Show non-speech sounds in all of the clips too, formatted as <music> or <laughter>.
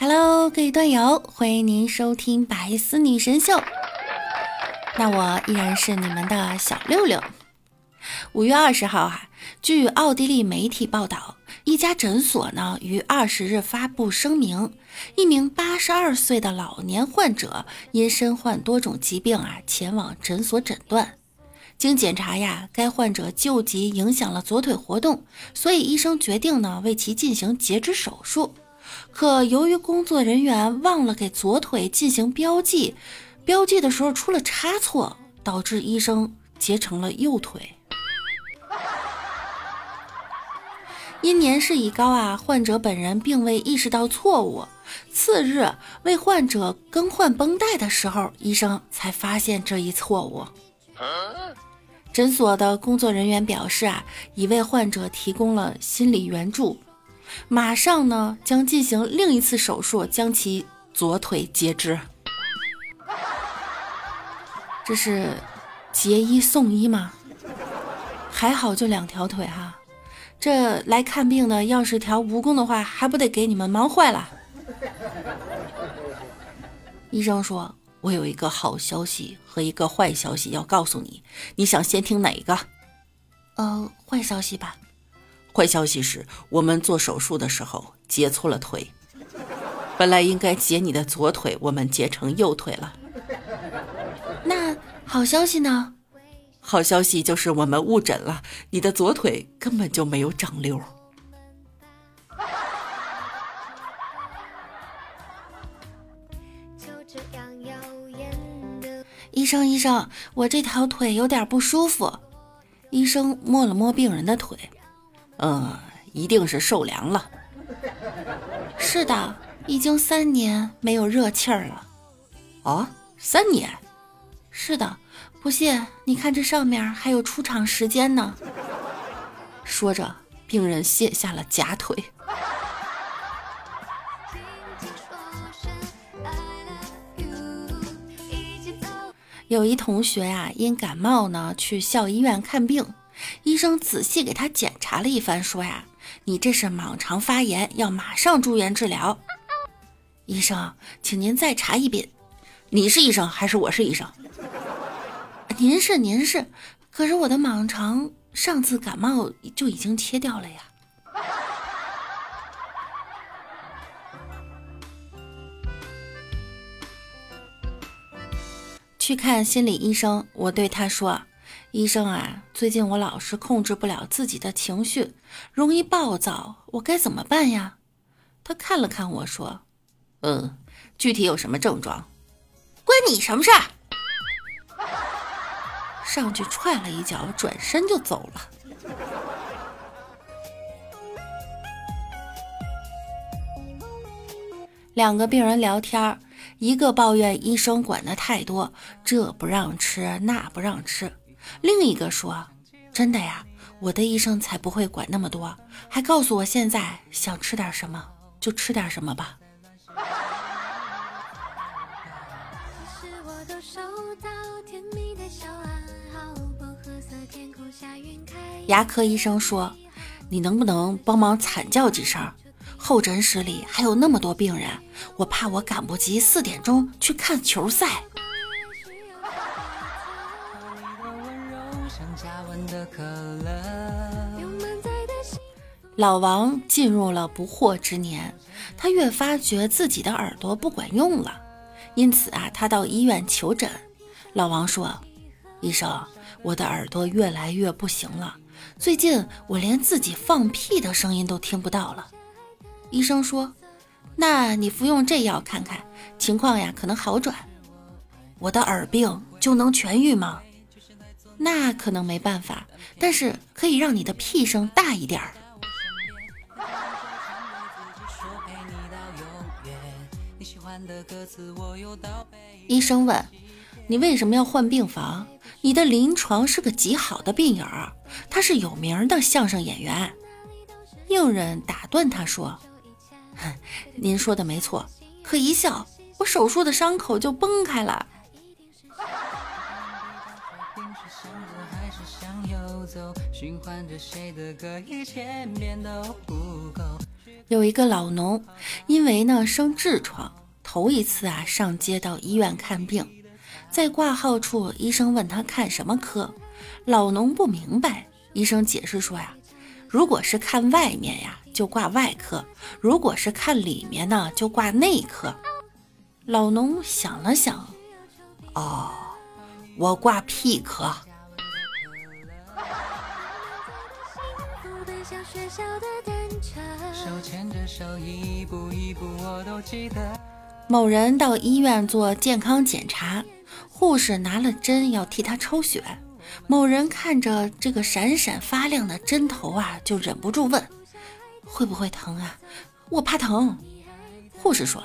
Hello，各位段友，欢迎您收听百思女神秀。那我依然是你们的小六六。五月二十号啊，据奥地利媒体报道，一家诊所呢于二十日发布声明，一名八十二岁的老年患者因身患多种疾病啊，前往诊所诊断。经检查呀，该患者旧疾影响了左腿活动，所以医生决定呢为其进行截肢手术。可由于工作人员忘了给左腿进行标记，标记的时候出了差错，导致医生截成了右腿。因年事已高啊，患者本人并未意识到错误。次日为患者更换绷带的时候，医生才发现这一错误。诊所的工作人员表示啊，已为患者提供了心理援助，马上呢将进行另一次手术，将其左腿截肢。这是截一送一吗？还好就两条腿哈，这来看病的要是条蜈蚣的话，还不得给你们忙坏了？医生说。我有一个好消息和一个坏消息要告诉你，你想先听哪一个？呃，坏消息吧。坏消息是我们做手术的时候截错了腿，本来应该截你的左腿，我们截成右腿了。那好消息呢？好消息就是我们误诊了，你的左腿根本就没有长瘤。医生，医生，我这条腿有点不舒服。医生摸了摸病人的腿，嗯，一定是受凉了。是的，已经三年没有热气儿了。哦，三年？是的，不信你看这上面还有出厂时间呢。说着，病人卸下了假腿。有一同学呀，因感冒呢去校医院看病，医生仔细给他检查了一番，说呀：“你这是蟒肠发炎，要马上住院治疗。”医生，请您再查一遍。你是医生还是我是医生？您是您是，可是我的蟒肠上次感冒就已经切掉了呀。去看心理医生，我对他说：“医生啊，最近我老是控制不了自己的情绪，容易暴躁，我该怎么办呀？”他看了看我说：“嗯，具体有什么症状，关你什么事儿？”上去踹了一脚，转身就走了。两个病人聊天一个抱怨医生管的太多，这不让吃，那不让吃；另一个说：“真的呀，我的医生才不会管那么多，还告诉我现在想吃点什么就吃点什么吧。”牙科医生说：“你能不能帮忙惨叫几声？”候诊室里还有那么多病人，我怕我赶不及四点钟去看球赛。老王进入了不惑之年，他越发觉自己的耳朵不管用了，因此啊，他到医院求诊。老王说：“医生，我的耳朵越来越不行了，最近我连自己放屁的声音都听不到了。”医生说：“那你服用这药看看，情况呀可能好转。我的耳病就能痊愈吗？那可能没办法，但是可以让你的屁声大一点儿。”医生问：“你为什么要换病房？你的临床是个极好的病友，他是有名的相声演员。”病人打断他说。<laughs> 您说的没错，可一笑，我手术的伤口就崩开了。想着还是向右走，循环着谁的歌，一千遍都不够有一个老农，因为呢生痔疮，头一次啊上街到医院看病，在挂号处，医生问他看什么科，老农不明白，医生解释说呀，如果是看外面呀，就挂外科；如果是看里面呢，就挂内科。老农想了想，哦，我挂屁科。某人到医院做健康检查，护士拿了针要替他抽血。某人看着这个闪闪发亮的针头啊，就忍不住问：“会不会疼啊？我怕疼。”护士说：“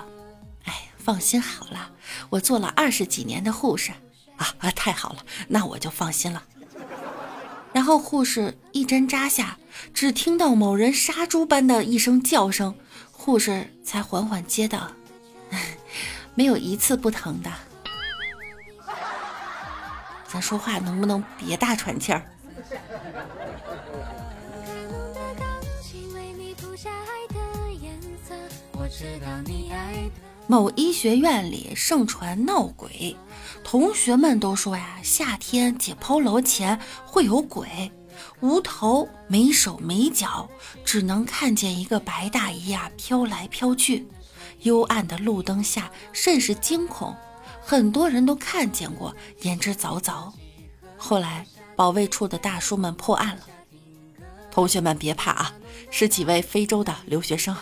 哎，放心好了，我做了二十几年的护士啊啊，太好了，那我就放心了。”然后护士一针扎下，只听到某人杀猪般的一声叫声，护士才缓缓接道。<laughs> 没有一次不疼的，咱说话能不能别大喘气儿？某医学院里盛传闹鬼，同学们都说呀，夏天解剖楼前会有鬼，无头没手没脚，只能看见一个白大衣呀飘来飘去。幽暗的路灯下，甚是惊恐，很多人都看见过，言之凿凿。后来，保卫处的大叔们破案了。同学们别怕啊，是几位非洲的留学生。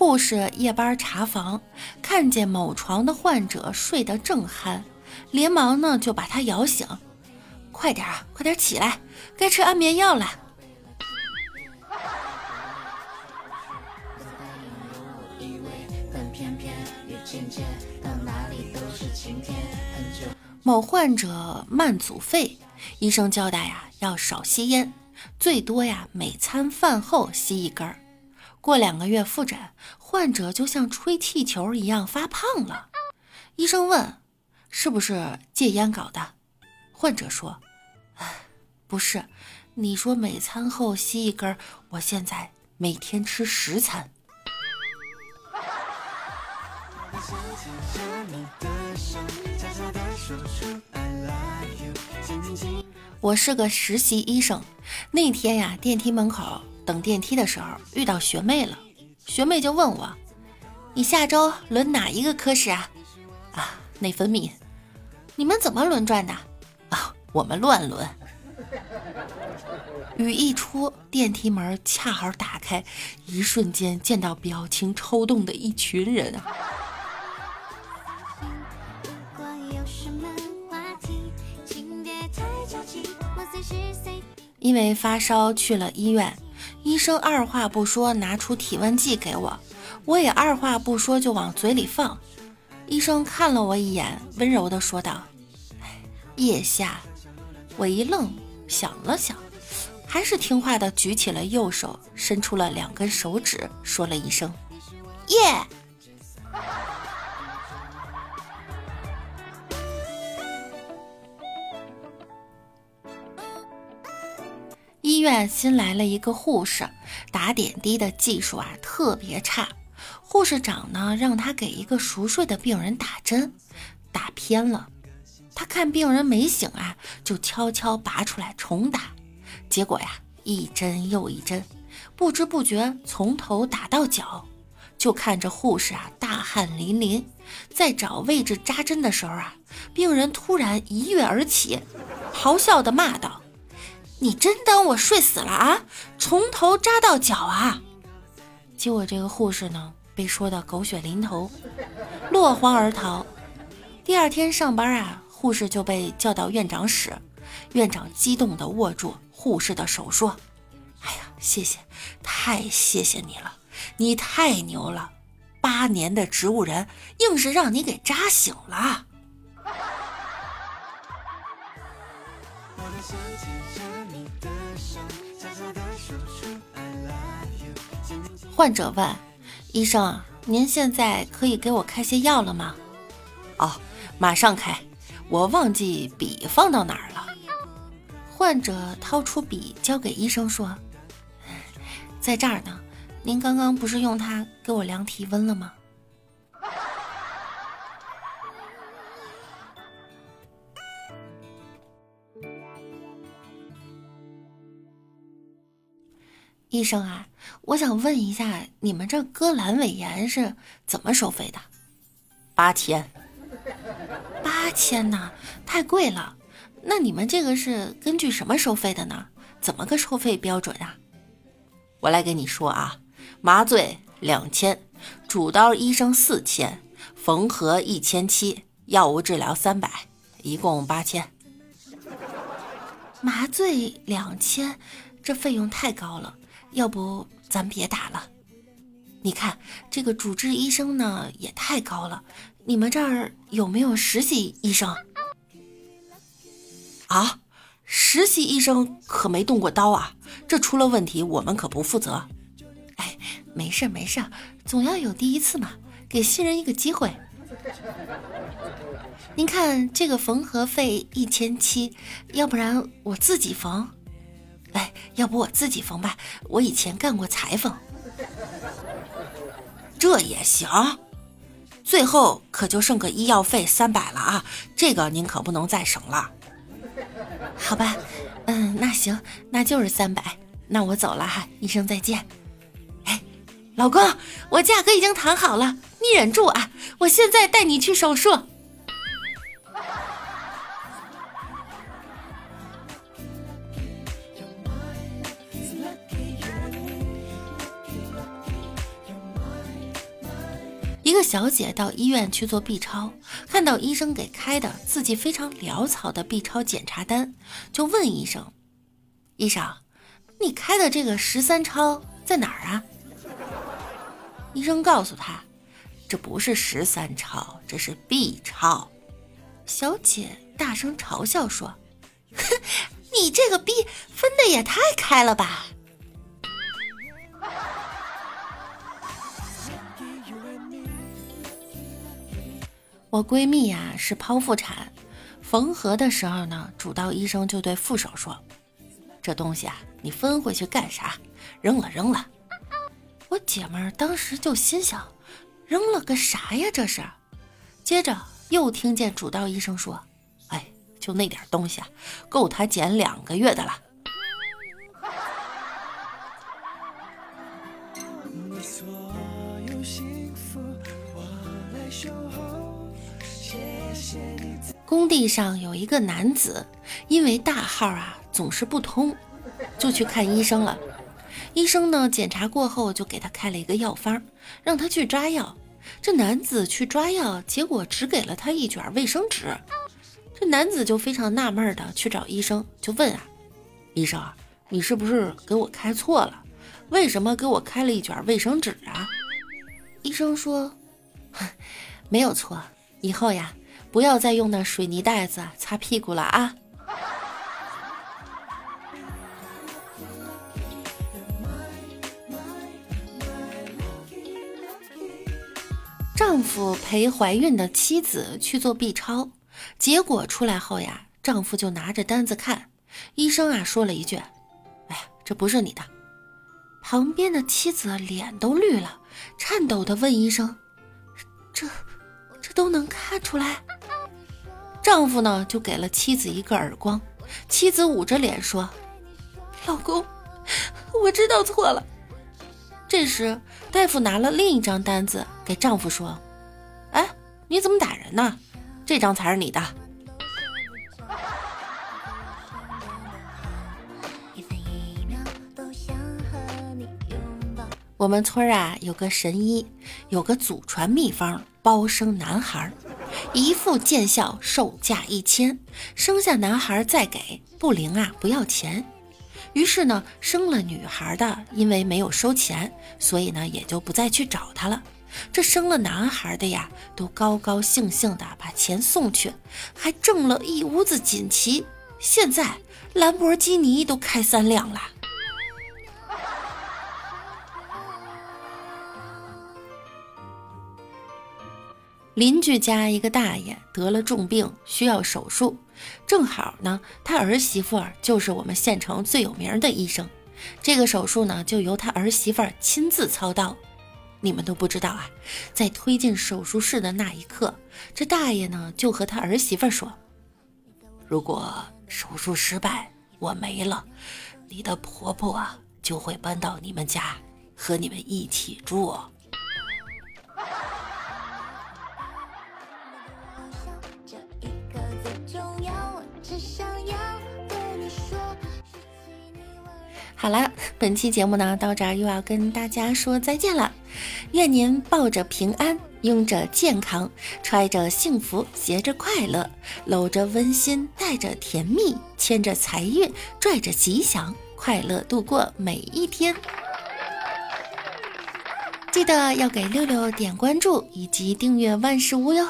护士夜班查房，看见某床的患者睡得正酣，连忙呢就把他摇醒。快点啊，快点起来，该吃安眠药了。某患者慢阻肺，医生交代呀，要少吸烟，最多呀每餐饭后吸一根儿。过两个月复诊，患者就像吹气球一样发胖了。医生问：“是不是戒烟搞的？”患者说。不是，你说每餐后吸一根，我现在每天吃十餐。我是个实习医生，那天呀，电梯门口等电梯的时候遇到学妹了，学妹就问我：“你下周轮哪一个科室啊？”啊，内分泌。你们怎么轮转的？啊，我们乱轮。雨一出，电梯门恰好打开，一瞬间见到表情抽动的一群人啊！因为发烧去了医院，医生二话不说拿出体温计给我，我也二话不说就往嘴里放。医生看了我一眼，温柔地说道：“腋下。”我一愣。想了想，还是听话地举起了右手，伸出了两根手指，说了一声“耶”。医院新来了一个护士，打点滴的技术啊特别差。护士长呢让他给一个熟睡的病人打针，打偏了。他看病人没醒啊，就悄悄拔出来重打，结果呀，一针又一针，不知不觉从头打到脚，就看着护士啊大汗淋漓，在找位置扎针的时候啊，病人突然一跃而起，咆哮的骂道：“你真当我睡死了啊？从头扎到脚啊！”结果这个护士呢，被说的狗血淋头，落荒而逃。第二天上班啊。护士就被叫到院长室，院长激动地握住护士的手说：“哎呀，谢谢，太谢谢你了，你太牛了！八年的植物人，硬是让你给扎醒了。”患者问：“医生，您现在可以给我开些药了吗？”“哦，马上开。”我忘记笔放到哪儿了。患者掏出笔交给医生说：“在这儿呢，您刚刚不是用它给我量体温了吗？”医生啊，我想问一下，你们这割阑尾炎是怎么收费的？八千，八千呐，太贵了。那你们这个是根据什么收费的呢？怎么个收费标准啊？我来跟你说啊，麻醉两千，主刀医生四千，缝合一千七，药物治疗三百，一共八千。麻醉两千，这费用太高了。要不咱别打了。你看这个主治医生呢也太高了。你们这儿有没有实习医生？啊，实习医生可没动过刀啊，这出了问题我们可不负责。哎，没事没事，总要有第一次嘛，给新人一个机会。您看这个缝合费一千七，要不然我自己缝。哎，要不我自己缝吧，我以前干过裁缝。<laughs> 这也行，最后可就剩个医药费三百了啊，这个您可不能再省了。好吧，嗯，那行，那就是三百，那我走了哈，医生再见。哎，老公，我价格已经谈好了，你忍住啊，我现在带你去手术。小姐到医院去做 B 超，看到医生给开的字迹非常潦草的 B 超检查单，就问医生：“医生，你开的这个十三超在哪儿啊？”医生告诉他：“这不是十三超，这是 B 超。”小姐大声嘲笑说：“哼，<laughs> 你这个 B 分的也太开了吧！”我闺蜜呀是剖腹产，缝合的时候呢，主刀医生就对副手说：“这东西啊，你分回去干啥？扔了扔了。”我姐们儿当时就心想：“扔了个啥呀？这是。”接着又听见主刀医生说：“哎，就那点东西啊，够他减两个月的了。”工地上有一个男子，因为大号啊总是不通，就去看医生了。医生呢检查过后就给他开了一个药方，让他去抓药。这男子去抓药，结果只给了他一卷卫生纸。这男子就非常纳闷的去找医生，就问啊：“医生，你是不是给我开错了？为什么给我开了一卷卫生纸啊？”医生说：“ <laughs> 没有错，以后呀。”不要再用那水泥袋子擦屁股了啊！丈夫陪怀孕的妻子去做 B 超，结果出来后呀，丈夫就拿着单子看，医生啊说了一句：“哎呀，这不是你的。”旁边的妻子脸都绿了，颤抖的问医生：“这，这都能看出来？”丈夫呢，就给了妻子一个耳光。妻子捂着脸说：“老公，我知道错了。”这时，大夫拿了另一张单子给丈夫说：“哎，你怎么打人呢？这张才是你的。”我们村啊，有个神医，有个祖传秘方，包生男孩。一副见效，售价一千，生下男孩再给，不灵啊不要钱。于是呢，生了女孩的，因为没有收钱，所以呢也就不再去找他了。这生了男孩的呀，都高高兴兴的把钱送去，还挣了一屋子锦旗。现在兰博基尼都开三辆了。邻居家一个大爷得了重病，需要手术，正好呢，他儿媳妇儿就是我们县城最有名的医生，这个手术呢就由他儿媳妇儿亲自操刀。你们都不知道啊，在推进手术室的那一刻，这大爷呢就和他儿媳妇儿说：“如果手术失败，我没了，你的婆婆啊就会搬到你们家和你们一起住。”好了，本期节目呢到这儿又要跟大家说再见了。愿您抱着平安，拥着健康，揣着幸福，携着快乐，搂着温馨，带着甜蜜，牵着财运，拽着吉祥，快乐度过每一天。记得要给六六点关注以及订阅万事屋哟。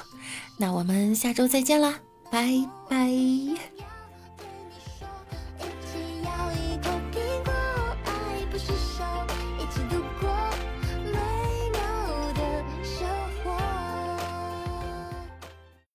那我们下周再见啦，拜拜。